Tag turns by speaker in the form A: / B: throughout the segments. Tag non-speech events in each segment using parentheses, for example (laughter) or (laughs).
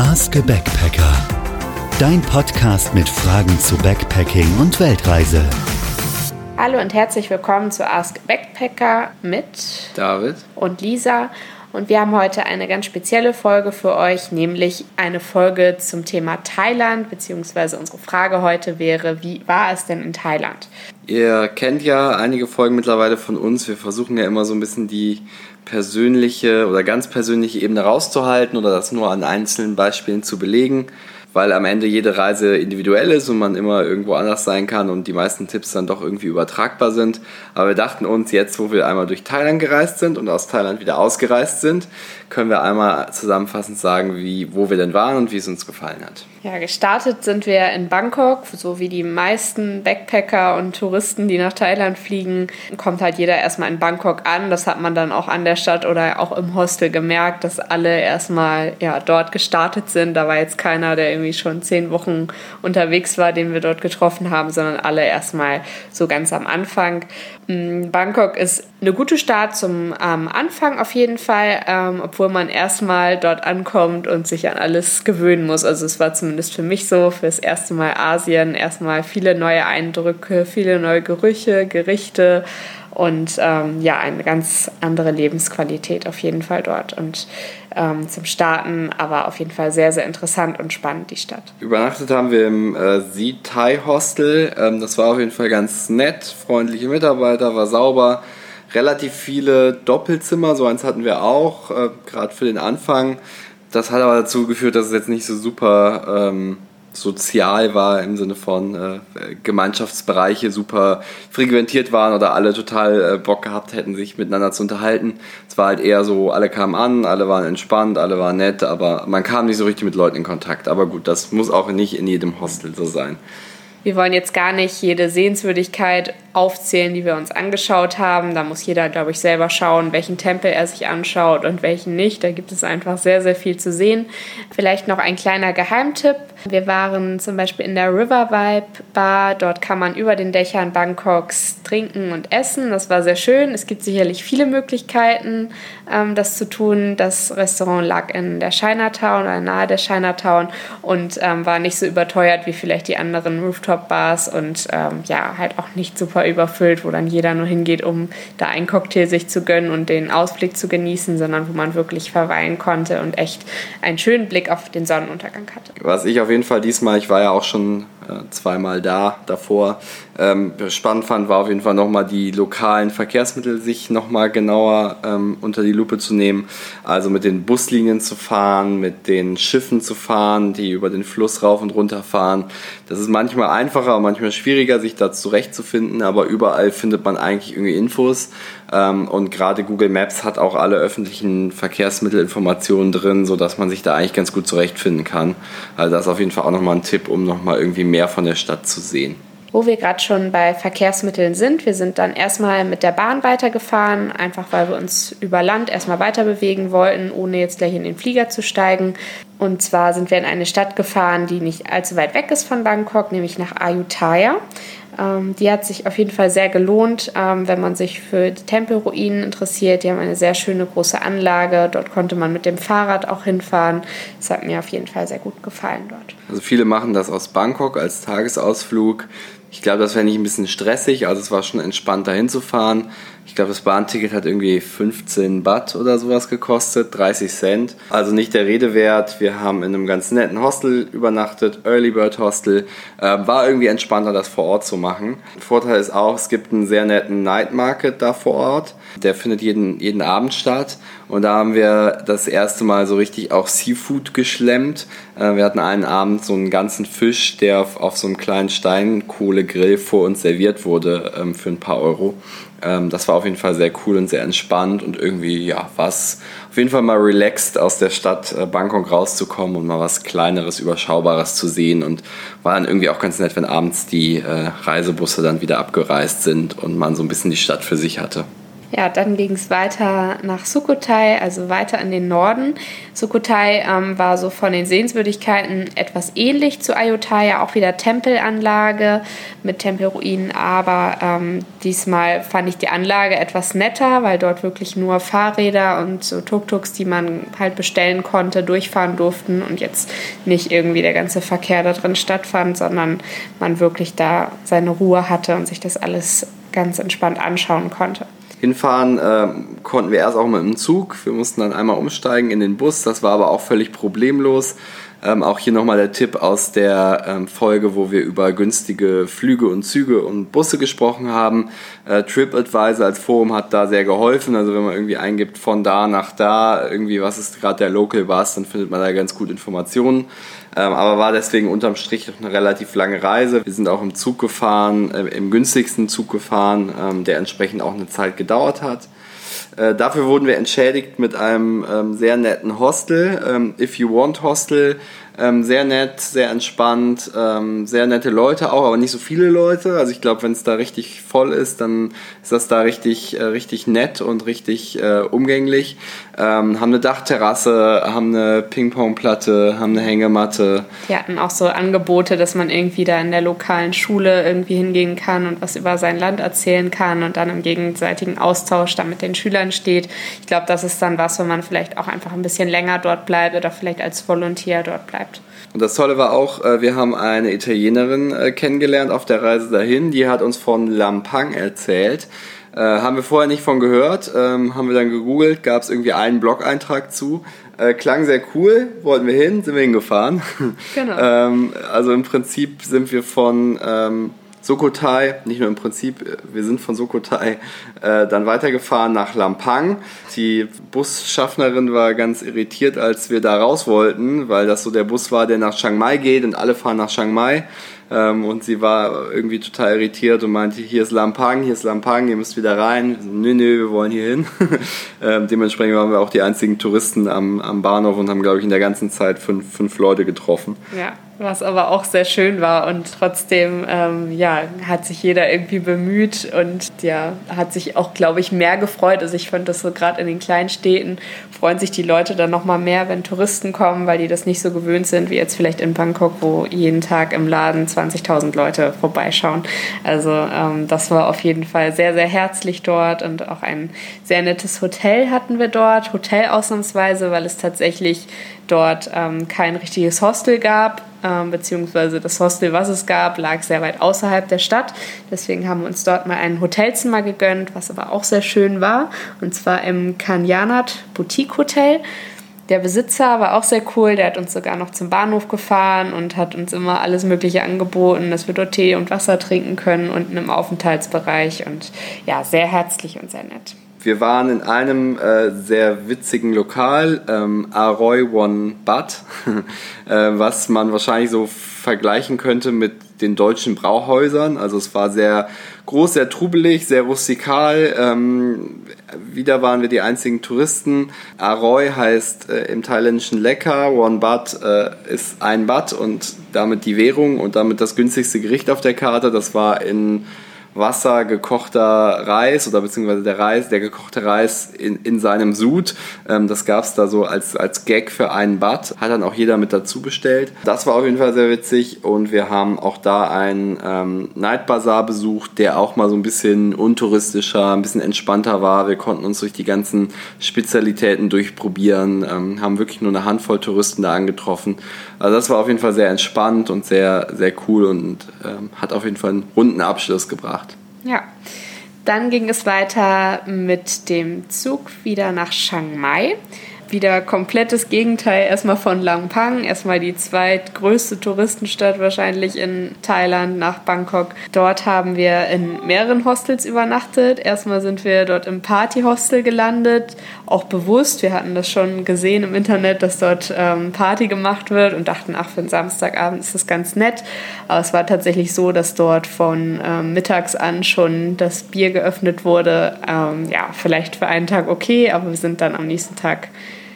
A: Ask a Backpacker. Dein Podcast mit Fragen zu Backpacking und Weltreise.
B: Hallo und herzlich willkommen zu Ask a Backpacker mit
C: David
B: und Lisa. Und wir haben heute eine ganz spezielle Folge für euch, nämlich eine Folge zum Thema Thailand, beziehungsweise unsere Frage heute wäre, wie war es denn in Thailand?
C: Ihr kennt ja einige Folgen mittlerweile von uns. Wir versuchen ja immer so ein bisschen die persönliche oder ganz persönliche Ebene rauszuhalten oder das nur an einzelnen Beispielen zu belegen weil am Ende jede Reise individuell ist und man immer irgendwo anders sein kann und die meisten Tipps dann doch irgendwie übertragbar sind. Aber wir dachten uns, jetzt wo wir einmal durch Thailand gereist sind und aus Thailand wieder ausgereist sind, können wir einmal zusammenfassend sagen, wie, wo wir denn waren und wie es uns gefallen hat.
B: Ja, gestartet sind wir in Bangkok, so wie die meisten Backpacker und Touristen, die nach Thailand fliegen, kommt halt jeder erstmal in Bangkok an. Das hat man dann auch an der Stadt oder auch im Hostel gemerkt, dass alle erstmal ja, dort gestartet sind. Da war jetzt keiner, der irgendwie schon zehn Wochen unterwegs war, den wir dort getroffen haben, sondern alle erstmal so ganz am Anfang. Mm, Bangkok ist eine gute Stadt zum ähm, Anfang auf jeden Fall, ähm, obwohl man erstmal dort ankommt und sich an alles gewöhnen muss. Also es war zumindest für mich so, fürs erste Mal Asien, erstmal viele neue Eindrücke, viele neue Gerüche, Gerichte und ähm, ja, eine ganz andere Lebensqualität auf jeden Fall dort. Und ähm, zum Starten, aber auf jeden Fall sehr, sehr interessant und spannend, die Stadt.
C: Übernachtet haben wir im äh, Thai Hostel. Ähm, das war auf jeden Fall ganz nett, freundliche Mitarbeiter, war sauber relativ viele Doppelzimmer, so eins hatten wir auch, äh, gerade für den Anfang. Das hat aber dazu geführt, dass es jetzt nicht so super ähm, sozial war im Sinne von äh, Gemeinschaftsbereiche super frequentiert waren oder alle total äh, Bock gehabt hätten, sich miteinander zu unterhalten. Es war halt eher so, alle kamen an, alle waren entspannt, alle waren nett, aber man kam nicht so richtig mit Leuten in Kontakt. Aber gut, das muss auch nicht in jedem Hostel so sein.
B: Wir wollen jetzt gar nicht jede Sehenswürdigkeit aufzählen, die wir uns angeschaut haben. Da muss jeder, glaube ich, selber schauen, welchen Tempel er sich anschaut und welchen nicht. Da gibt es einfach sehr, sehr viel zu sehen. Vielleicht noch ein kleiner Geheimtipp. Wir waren zum Beispiel in der River Vibe Bar. Dort kann man über den Dächern Bangkoks trinken und essen. Das war sehr schön. Es gibt sicherlich viele Möglichkeiten, ähm, das zu tun. Das Restaurant lag in der Chinatown oder nahe der Chinatown und ähm, war nicht so überteuert wie vielleicht die anderen Rooftop-Bars und ähm, ja, halt auch nicht super überfüllt, wo dann jeder nur hingeht, um da einen Cocktail sich zu gönnen und den Ausblick zu genießen, sondern wo man wirklich verweilen konnte und echt einen schönen Blick auf den Sonnenuntergang hatte.
C: Was ich auf jeden Fall diesmal, ich war ja auch schon äh, zweimal da davor, ähm, spannend fand, war auf jeden Fall nochmal die lokalen Verkehrsmittel sich nochmal genauer ähm, unter die Lupe zu nehmen. Also mit den Buslinien zu fahren, mit den Schiffen zu fahren, die über den Fluss rauf und runter fahren. Das ist manchmal einfacher, manchmal schwieriger, sich da zurechtzufinden, aber überall findet man eigentlich irgendwie Infos. Ähm, und gerade Google Maps hat auch alle öffentlichen Verkehrsmittelinformationen drin, sodass man sich da eigentlich ganz gut zurechtfinden kann. Also das ist auf jeden Fall auch nochmal ein Tipp, um nochmal irgendwie mehr von der Stadt zu sehen.
B: Wo wir gerade schon bei Verkehrsmitteln sind, wir sind dann erstmal mit der Bahn weitergefahren, einfach weil wir uns über Land erstmal weiter bewegen wollten, ohne jetzt gleich in den Flieger zu steigen. Und zwar sind wir in eine Stadt gefahren, die nicht allzu weit weg ist von Bangkok, nämlich nach Ayutthaya. Ähm, die hat sich auf jeden Fall sehr gelohnt, ähm, wenn man sich für die Tempelruinen interessiert. Die haben eine sehr schöne große Anlage. Dort konnte man mit dem Fahrrad auch hinfahren. Das hat mir auf jeden Fall sehr gut gefallen dort.
C: Also viele machen das aus Bangkok als Tagesausflug. Ich glaube, das wäre nicht ein bisschen stressig, also es war schon entspannt dahin zu fahren. Ich glaube, das Bahnticket hat irgendwie 15 Baht oder sowas gekostet, 30 Cent. Also nicht der Rede wert. Wir haben in einem ganz netten Hostel übernachtet, Early Bird Hostel. Äh, war irgendwie entspannter, das vor Ort zu machen. Vorteil ist auch, es gibt einen sehr netten Night Market da vor Ort. Der findet jeden, jeden Abend statt. Und da haben wir das erste Mal so richtig auch Seafood geschlemmt. Äh, wir hatten einen Abend so einen ganzen Fisch, der auf, auf so einem kleinen Steinkohlegrill vor uns serviert wurde ähm, für ein paar Euro. Ähm, das war auf jeden Fall sehr cool und sehr entspannt und irgendwie, ja, was auf jeden Fall mal relaxed aus der Stadt äh, Bangkok rauszukommen und mal was Kleineres, Überschaubares zu sehen und war dann irgendwie auch ganz nett, wenn abends die äh, Reisebusse dann wieder abgereist sind und man so ein bisschen die Stadt für sich hatte.
B: Ja, dann ging es weiter nach Sukhothai, also weiter in den Norden. Sukhothai ähm, war so von den Sehenswürdigkeiten etwas ähnlich zu Ayutthaya, auch wieder Tempelanlage mit Tempelruinen, aber ähm, diesmal fand ich die Anlage etwas netter, weil dort wirklich nur Fahrräder und so Tuk-Tuks, die man halt bestellen konnte, durchfahren durften und jetzt nicht irgendwie der ganze Verkehr da drin stattfand, sondern man wirklich da seine Ruhe hatte und sich das alles ganz entspannt anschauen konnte.
C: Hinfahren äh, konnten wir erst auch mit dem Zug. Wir mussten dann einmal umsteigen in den Bus. Das war aber auch völlig problemlos. Ähm, auch hier nochmal der Tipp aus der ähm, Folge, wo wir über günstige Flüge und Züge und Busse gesprochen haben. Äh, TripAdvisor als Forum hat da sehr geholfen. Also wenn man irgendwie eingibt von da nach da, irgendwie was ist gerade der Local Bus, dann findet man da ganz gut Informationen. Ähm, aber war deswegen unterm Strich noch eine relativ lange Reise. Wir sind auch im Zug gefahren, äh, im günstigsten Zug gefahren, ähm, der entsprechend auch eine Zeit gedauert hat. Äh, dafür wurden wir entschädigt mit einem ähm, sehr netten Hostel, If You Want Hostel. Ähm, sehr nett, sehr entspannt, ähm, sehr nette Leute auch, aber nicht so viele Leute. Also ich glaube, wenn es da richtig voll ist, dann ist das da richtig, äh, richtig nett und richtig äh, umgänglich. Ähm, haben eine Dachterrasse, haben eine Ping-Pong-Platte, haben eine Hängematte.
B: Die hatten auch so Angebote, dass man irgendwie da in der lokalen Schule irgendwie hingehen kann und was über sein Land erzählen kann und dann im gegenseitigen Austausch da mit den Schülern steht. Ich glaube, das ist dann was, wenn man vielleicht auch einfach ein bisschen länger dort bleibt oder vielleicht als Volontär dort bleibt bleibt.
C: Und das Tolle war auch, äh, wir haben eine Italienerin äh, kennengelernt auf der Reise dahin, die hat uns von Lampang erzählt. Äh, haben wir vorher nicht von gehört, ähm, haben wir dann gegoogelt, gab es irgendwie einen Blog-Eintrag zu. Äh, klang sehr cool, wollten wir hin, sind wir hingefahren. Genau. (laughs) ähm, also im Prinzip sind wir von ähm, Sukhothai, nicht nur im Prinzip, wir sind von Sukhothai äh, dann weitergefahren nach Lampang. Die Busschaffnerin war ganz irritiert, als wir da raus wollten, weil das so der Bus war, der nach Chiang Mai geht und alle fahren nach Chiang Mai. Ähm, und sie war irgendwie total irritiert und meinte, hier ist Lampang, hier ist Lampang, ihr müsst wieder rein. Nö, nö, wir wollen hier hin. (laughs) ähm, dementsprechend waren wir auch die einzigen Touristen am, am Bahnhof und haben, glaube ich, in der ganzen Zeit fünf, fünf Leute getroffen.
B: Ja was aber auch sehr schön war und trotzdem ähm, ja, hat sich jeder irgendwie bemüht und ja, hat sich auch, glaube ich, mehr gefreut. Also ich fand das so gerade in den kleinen Städten freuen sich die Leute dann nochmal mehr, wenn Touristen kommen, weil die das nicht so gewöhnt sind wie jetzt vielleicht in Bangkok, wo jeden Tag im Laden 20.000 Leute vorbeischauen. Also ähm, das war auf jeden Fall sehr, sehr herzlich dort und auch ein sehr nettes Hotel hatten wir dort. Hotel ausnahmsweise, weil es tatsächlich dort ähm, kein richtiges Hostel gab, ähm, beziehungsweise das Hostel, was es gab, lag sehr weit außerhalb der Stadt. Deswegen haben wir uns dort mal ein Hotelzimmer gegönnt, was aber auch sehr schön war, und zwar im Kanyanat Boutique Hotel. Der Besitzer war auch sehr cool, der hat uns sogar noch zum Bahnhof gefahren und hat uns immer alles Mögliche angeboten, dass wir dort Tee und Wasser trinken können unten im Aufenthaltsbereich und ja, sehr herzlich und sehr nett.
C: Wir waren in einem äh, sehr witzigen Lokal, ähm, Aroy One Bad, (laughs) äh, was man wahrscheinlich so vergleichen könnte mit den deutschen Brauhäusern. Also es war sehr groß, sehr trubelig, sehr rustikal. Ähm, wieder waren wir die einzigen Touristen. Aroy heißt äh, im thailändischen lecker. One Bad äh, ist ein Bad und damit die Währung und damit das günstigste Gericht auf der Karte. Das war in Wasser gekochter Reis oder beziehungsweise der Reis, der gekochte Reis in, in seinem Sud. Ähm, das gab es da so als, als Gag für einen Bad. Hat dann auch jeder mit dazu bestellt. Das war auf jeden Fall sehr witzig und wir haben auch da einen ähm, Night Bazaar besucht, der auch mal so ein bisschen untouristischer, ein bisschen entspannter war. Wir konnten uns durch die ganzen Spezialitäten durchprobieren, ähm, haben wirklich nur eine Handvoll Touristen da angetroffen. Also das war auf jeden Fall sehr entspannt und sehr, sehr cool und ähm, hat auf jeden Fall einen runden Abschluss gebracht.
B: Ja. Dann ging es weiter mit dem Zug wieder nach Chiang Mai wieder komplettes Gegenteil erstmal von Langpang, erstmal die zweitgrößte Touristenstadt wahrscheinlich in Thailand nach Bangkok. Dort haben wir in mehreren Hostels übernachtet. Erstmal sind wir dort im Partyhostel gelandet, auch bewusst. Wir hatten das schon gesehen im Internet, dass dort ähm, Party gemacht wird und dachten, ach, für einen Samstagabend ist das ganz nett. Aber es war tatsächlich so, dass dort von ähm, mittags an schon das Bier geöffnet wurde. Ähm, ja, vielleicht für einen Tag okay, aber wir sind dann am nächsten Tag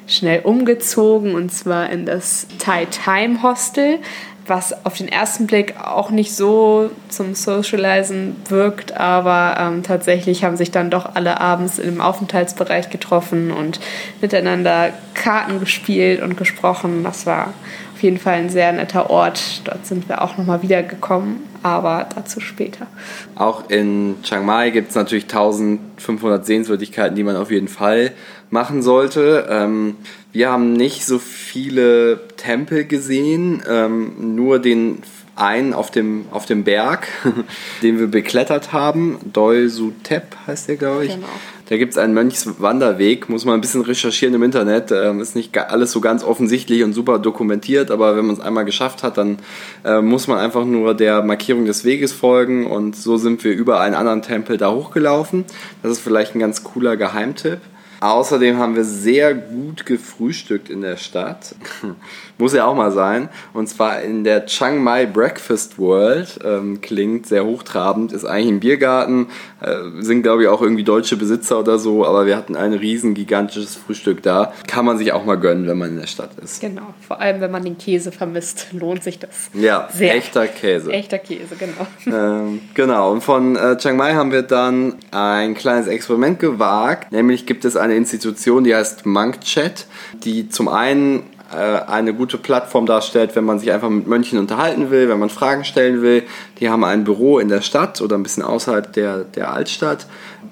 B: schnell umgezogen und zwar in das Thai Time Hostel was auf den ersten Blick auch nicht so zum Socializen wirkt, aber ähm, tatsächlich haben sich dann doch alle abends im Aufenthaltsbereich getroffen und miteinander Karten gespielt und gesprochen. Das war auf jeden Fall ein sehr netter Ort. Dort sind wir auch nochmal wiedergekommen, aber dazu später.
C: Auch in Chiang Mai gibt es natürlich 1500 Sehenswürdigkeiten, die man auf jeden Fall machen sollte. Ähm, wir haben nicht so viele Tempel gesehen, ähm, nur den einen auf dem, auf dem Berg, (laughs) den wir beklettert haben. Doi Sutep heißt der, glaube ich. Genau. Da gibt es einen Mönchswanderweg, muss man ein bisschen recherchieren im Internet. Ähm, ist nicht alles so ganz offensichtlich und super dokumentiert, aber wenn man es einmal geschafft hat, dann äh, muss man einfach nur der Markierung des Weges folgen und so sind wir über einen anderen Tempel da hochgelaufen. Das ist vielleicht ein ganz cooler Geheimtipp. Außerdem haben wir sehr gut gefrühstückt in der Stadt. (laughs) Muss ja auch mal sein. Und zwar in der Chiang Mai Breakfast World. Ähm, klingt sehr hochtrabend. Ist eigentlich ein Biergarten. Äh, sind, glaube ich, auch irgendwie deutsche Besitzer oder so. Aber wir hatten ein riesen gigantisches Frühstück da. Kann man sich auch mal gönnen, wenn man in der Stadt ist.
B: Genau. Vor allem, wenn man den Käse vermisst, (laughs) lohnt sich das.
C: Ja, sehr. echter Käse.
B: Echter Käse, genau. (laughs)
C: Ähm, genau. Und von äh, Chiang Mai haben wir dann ein kleines Experiment gewagt. Nämlich gibt es eine Institution, die heißt MonkChat, die zum einen eine gute Plattform darstellt, wenn man sich einfach mit Mönchen unterhalten will, wenn man Fragen stellen will. Die haben ein Büro in der Stadt oder ein bisschen außerhalb der, der Altstadt.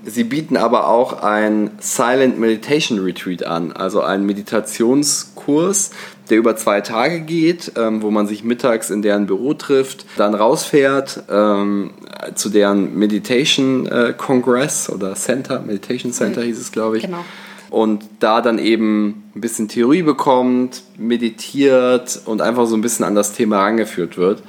C: Sie bieten aber auch ein Silent Meditation Retreat an, also einen Meditationskurs, der über zwei Tage geht, ähm, wo man sich mittags in deren Büro trifft, dann rausfährt ähm, zu deren Meditation äh, Congress oder Center, Meditation Center mhm. hieß es, glaube ich. Genau und da dann eben ein bisschen Theorie bekommt, meditiert und einfach so ein bisschen an das Thema rangeführt wird.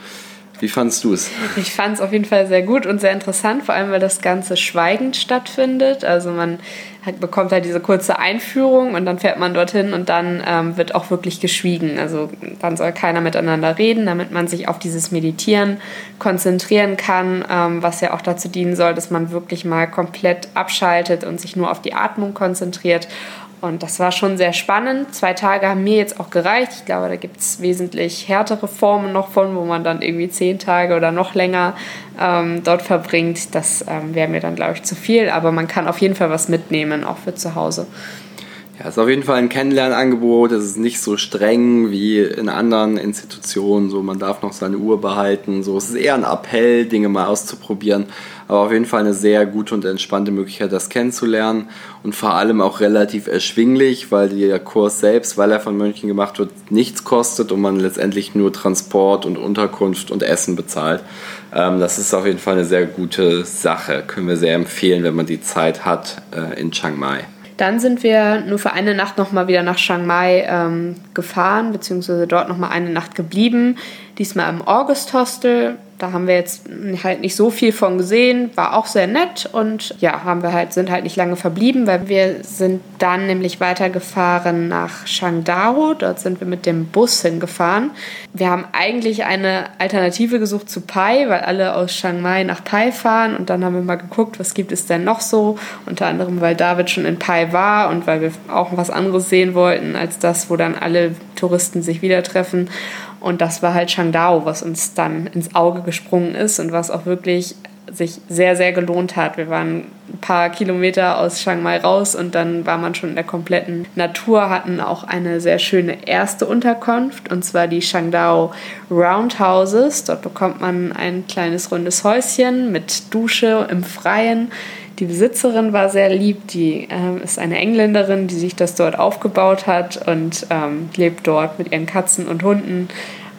C: Wie fandest du es?
B: Ich fand es auf jeden Fall sehr gut und sehr interessant, vor allem weil das Ganze schweigend stattfindet. Also man hat, bekommt halt diese kurze Einführung und dann fährt man dorthin und dann ähm, wird auch wirklich geschwiegen. Also dann soll keiner miteinander reden, damit man sich auf dieses Meditieren konzentrieren kann, ähm, was ja auch dazu dienen soll, dass man wirklich mal komplett abschaltet und sich nur auf die Atmung konzentriert und das war schon sehr spannend. Zwei Tage haben mir jetzt auch gereicht. Ich glaube, da gibt es wesentlich härtere Formen noch von, wo man dann irgendwie zehn Tage oder noch länger ähm, dort verbringt. Das ähm, wäre mir dann, glaube ich, zu viel. Aber man kann auf jeden Fall was mitnehmen, auch für zu Hause.
C: Ja, es ist auf jeden Fall ein Kennenlernangebot. Es ist nicht so streng wie in anderen Institutionen. So, man darf noch seine Uhr behalten. So, es ist eher ein Appell, Dinge mal auszuprobieren. Aber auf jeden Fall eine sehr gute und entspannte Möglichkeit, das kennenzulernen. Und vor allem auch relativ erschwinglich, weil der Kurs selbst, weil er von München gemacht wird, nichts kostet und man letztendlich nur Transport und Unterkunft und Essen bezahlt. Ähm, das ist auf jeden Fall eine sehr gute Sache. Können wir sehr empfehlen, wenn man die Zeit hat äh, in Chiang Mai.
B: Dann sind wir nur für eine Nacht nochmal wieder nach Chiang Mai ähm, gefahren, beziehungsweise dort nochmal eine Nacht geblieben. Diesmal im August Hostel. Da haben wir jetzt halt nicht so viel von gesehen, war auch sehr nett und ja, haben wir halt, sind halt nicht lange verblieben, weil wir sind dann nämlich weitergefahren nach Shangdao. Dort sind wir mit dem Bus hingefahren. Wir haben eigentlich eine Alternative gesucht zu Pai, weil alle aus Chiang Mai nach Pai fahren und dann haben wir mal geguckt, was gibt es denn noch so. Unter anderem, weil David schon in Pai war und weil wir auch was anderes sehen wollten als das, wo dann alle Touristen sich wieder treffen. Und das war halt Shangdao, was uns dann ins Auge gesprungen ist und was auch wirklich sich sehr, sehr gelohnt hat. Wir waren ein paar Kilometer aus Chiang Mai raus und dann war man schon in der kompletten Natur, hatten auch eine sehr schöne erste Unterkunft und zwar die Shangdao Roundhouses. Dort bekommt man ein kleines rundes Häuschen mit Dusche im Freien die Besitzerin war sehr lieb, die ähm, ist eine Engländerin, die sich das dort aufgebaut hat und ähm, lebt dort mit ihren Katzen und Hunden.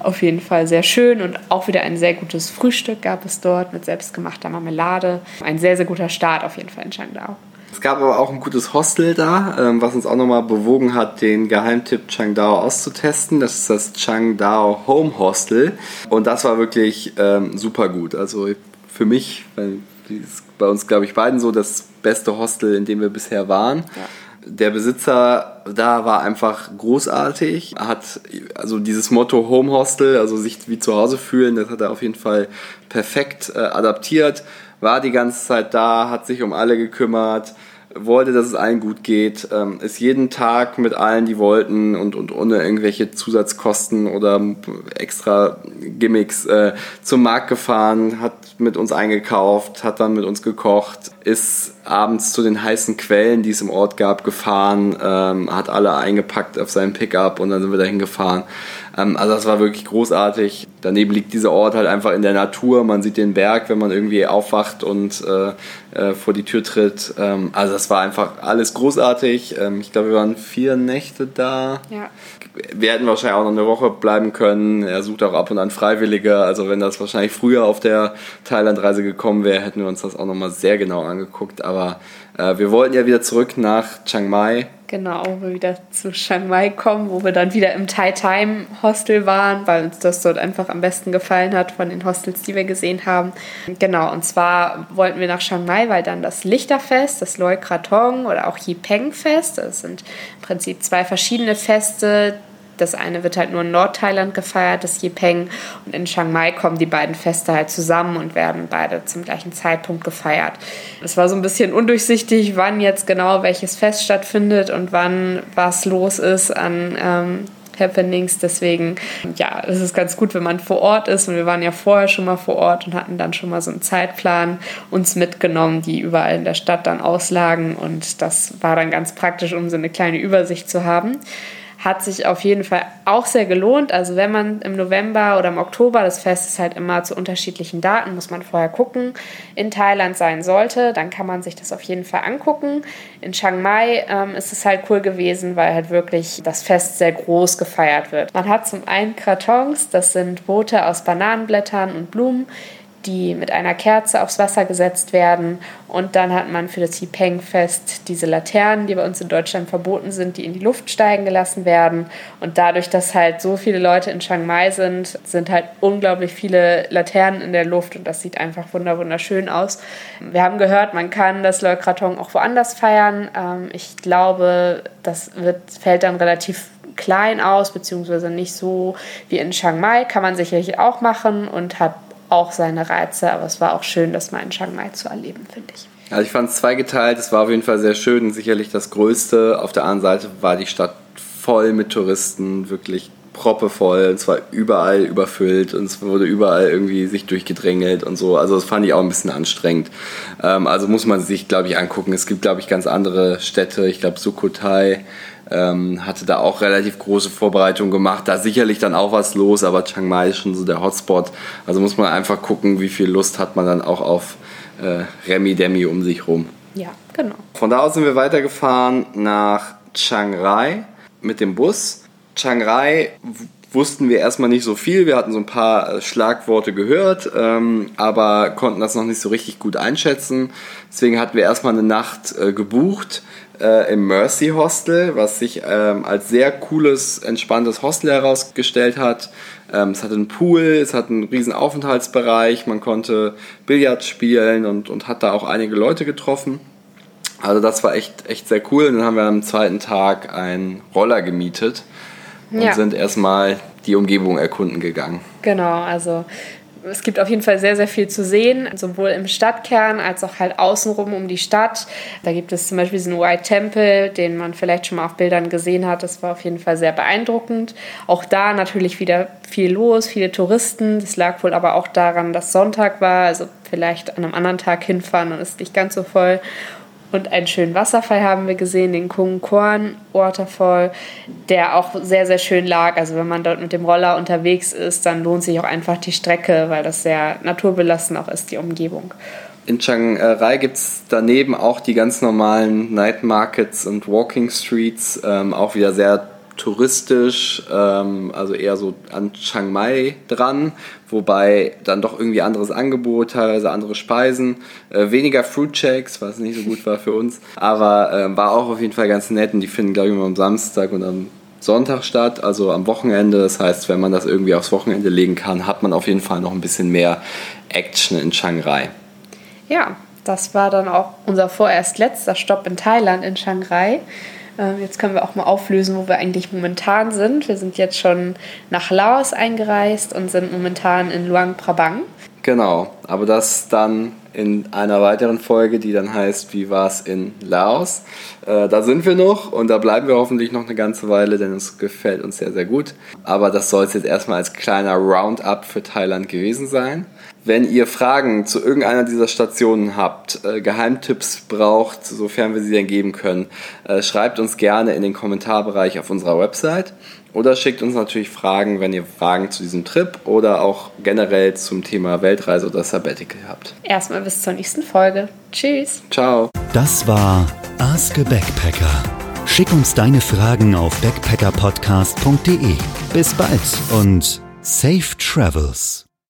B: Auf jeden Fall sehr schön und auch wieder ein sehr gutes Frühstück gab es dort mit selbstgemachter Marmelade. Ein sehr, sehr guter Start auf jeden Fall in Changdao.
C: Es gab aber auch ein gutes Hostel da, ähm, was uns auch nochmal bewogen hat, den Geheimtipp Changdao auszutesten. Das ist das Changdao Home Hostel. Und das war wirklich ähm, super gut. Also für mich, ist bei uns, glaube ich, beiden so das beste Hostel, in dem wir bisher waren. Ja. Der Besitzer da war einfach großartig, hat also dieses Motto Home Hostel, also sich wie zu Hause fühlen, das hat er auf jeden Fall perfekt äh, adaptiert, war die ganze Zeit da, hat sich um alle gekümmert, wollte, dass es allen gut geht, ähm, ist jeden Tag mit allen, die wollten und, und ohne irgendwelche Zusatzkosten oder extra Gimmicks äh, zum Markt gefahren, hat mit uns eingekauft, hat dann mit uns gekocht, ist abends zu den heißen Quellen, die es im Ort gab, gefahren, ähm, hat alle eingepackt auf seinen Pickup und dann sind wir dahin gefahren. Ähm, also das war wirklich großartig. Daneben liegt dieser Ort halt einfach in der Natur. Man sieht den Berg, wenn man irgendwie aufwacht und äh, äh, vor die Tür tritt. Ähm, also das war einfach alles großartig. Ähm, ich glaube, wir waren vier Nächte da.
B: Ja.
C: Wir hätten wahrscheinlich auch noch eine Woche bleiben können. Er sucht auch ab und an Freiwillige. Also wenn das wahrscheinlich früher auf der Thailandreise gekommen wäre, hätten wir uns das auch nochmal sehr genau angeguckt. Aber äh, wir wollten ja wieder zurück nach Chiang Mai
B: Genau, wo wir wieder zu Chiang Mai kommen, wo wir dann wieder im Thai Time Hostel waren, weil uns das dort einfach am besten gefallen hat von den Hostels, die wir gesehen haben. Genau, und zwar wollten wir nach Chiang Mai, weil dann das Lichterfest, das Loi Krathong oder auch Yipeng Fest, das sind im Prinzip zwei verschiedene Feste, das eine wird halt nur in Nordthailand gefeiert, das Yipeng. Und in Chiang Mai kommen die beiden Feste halt zusammen und werden beide zum gleichen Zeitpunkt gefeiert. Es war so ein bisschen undurchsichtig, wann jetzt genau welches Fest stattfindet und wann was los ist an ähm, Happenings. Deswegen, ja, es ist ganz gut, wenn man vor Ort ist. Und wir waren ja vorher schon mal vor Ort und hatten dann schon mal so einen Zeitplan uns mitgenommen, die überall in der Stadt dann auslagen. Und das war dann ganz praktisch, um so eine kleine Übersicht zu haben hat sich auf jeden Fall auch sehr gelohnt. Also wenn man im November oder im Oktober, das Fest ist halt immer zu unterschiedlichen Daten, muss man vorher gucken, in Thailand sein sollte, dann kann man sich das auf jeden Fall angucken. In Chiang Mai ähm, ist es halt cool gewesen, weil halt wirklich das Fest sehr groß gefeiert wird. Man hat zum einen Kartons, das sind Boote aus Bananenblättern und Blumen, die mit einer Kerze aufs Wasser gesetzt werden. Und dann hat man für das Yipeng-Fest diese Laternen, die bei uns in Deutschland verboten sind, die in die Luft steigen gelassen werden. Und dadurch, dass halt so viele Leute in Chiang Mai sind, sind halt unglaublich viele Laternen in der Luft und das sieht einfach wunderschön aus. Wir haben gehört, man kann das Loi Krathong auch woanders feiern. Ähm, ich glaube, das wird, fällt dann relativ klein aus, beziehungsweise nicht so wie in Chiang Mai. Kann man sicherlich auch machen und hat auch seine Reize, aber es war auch schön, das mal in Chiang Mai zu erleben, finde ich.
C: Also ich fand es zweigeteilt, es war auf jeden Fall sehr schön, sicherlich das Größte. Auf der anderen Seite war die Stadt voll mit Touristen, wirklich proppevoll, und zwar überall überfüllt und es wurde überall irgendwie sich durchgedrängelt und so. Also das fand ich auch ein bisschen anstrengend. Ähm, also muss man sich, glaube ich, angucken. Es gibt, glaube ich, ganz andere Städte. Ich glaube, Sukhothai ähm, hatte da auch relativ große Vorbereitungen gemacht. Da sicherlich dann auch was los, aber Chiang Mai ist schon so der Hotspot. Also muss man einfach gucken, wie viel Lust hat man dann auch auf äh, Remi Demi um sich rum.
B: Ja, genau.
C: Von da aus sind wir weitergefahren nach Chiang Rai mit dem Bus. Chiang Rai wussten wir erstmal nicht so viel. Wir hatten so ein paar äh, Schlagworte gehört, ähm, aber konnten das noch nicht so richtig gut einschätzen. Deswegen hatten wir erstmal eine Nacht äh, gebucht äh, im Mercy Hostel, was sich ähm, als sehr cooles, entspanntes Hostel herausgestellt hat. Ähm, es hatte einen Pool, es hat einen riesen Aufenthaltsbereich, man konnte Billard spielen und, und hat da auch einige Leute getroffen. Also das war echt, echt sehr cool. Und dann haben wir am zweiten Tag einen Roller gemietet und ja. sind erstmal die Umgebung erkunden gegangen.
B: Genau, also es gibt auf jeden Fall sehr, sehr viel zu sehen, sowohl im Stadtkern als auch halt außenrum um die Stadt. Da gibt es zum Beispiel diesen White Temple, den man vielleicht schon mal auf Bildern gesehen hat. Das war auf jeden Fall sehr beeindruckend. Auch da natürlich wieder viel los, viele Touristen. Das lag wohl aber auch daran, dass Sonntag war. Also vielleicht an einem anderen Tag hinfahren und ist nicht ganz so voll. Und einen schönen Wasserfall haben wir gesehen, den Kung Korn Waterfall, der auch sehr, sehr schön lag. Also wenn man dort mit dem Roller unterwegs ist, dann lohnt sich auch einfach die Strecke, weil das sehr naturbelassen auch ist, die Umgebung.
C: In Chiang Rai gibt es daneben auch die ganz normalen Night Markets und Walking Streets, ähm, auch wieder sehr touristisch, ähm, also eher so an Chiang Mai dran, wobei dann doch irgendwie anderes Angebot, teilweise andere Speisen, äh, weniger Fruit Shakes, was nicht so gut war für uns, aber äh, war auch auf jeden Fall ganz nett und die finden, glaube ich, immer am Samstag und am Sonntag statt, also am Wochenende. Das heißt, wenn man das irgendwie aufs Wochenende legen kann, hat man auf jeden Fall noch ein bisschen mehr Action in Chiang Rai.
B: Ja, das war dann auch unser vorerst letzter Stopp in Thailand, in Chiang Rai. Ähm, jetzt können wir auch mal auflösen, wo wir eigentlich momentan sind. Wir sind jetzt schon nach Laos eingereist und sind momentan in Luang Prabang.
C: Genau, aber das dann in einer weiteren Folge, die dann heißt, wie war es in Laos. Äh, da sind wir noch und da bleiben wir hoffentlich noch eine ganze Weile, denn es gefällt uns sehr, sehr gut. Aber das soll es jetzt erstmal als kleiner Roundup für Thailand gewesen sein. Wenn ihr Fragen zu irgendeiner dieser Stationen habt, äh, Geheimtipps braucht, sofern wir sie denn geben können, äh, schreibt uns gerne in den Kommentarbereich auf unserer Website oder schickt uns natürlich Fragen, wenn ihr Fragen zu diesem Trip oder auch generell zum Thema Weltreise oder Sabbatical habt.
B: Erstmal bis zur nächsten Folge. Tschüss.
C: Ciao.
A: Das war Ask a Backpacker. Schick uns deine Fragen auf backpackerpodcast.de. Bis bald und safe travels.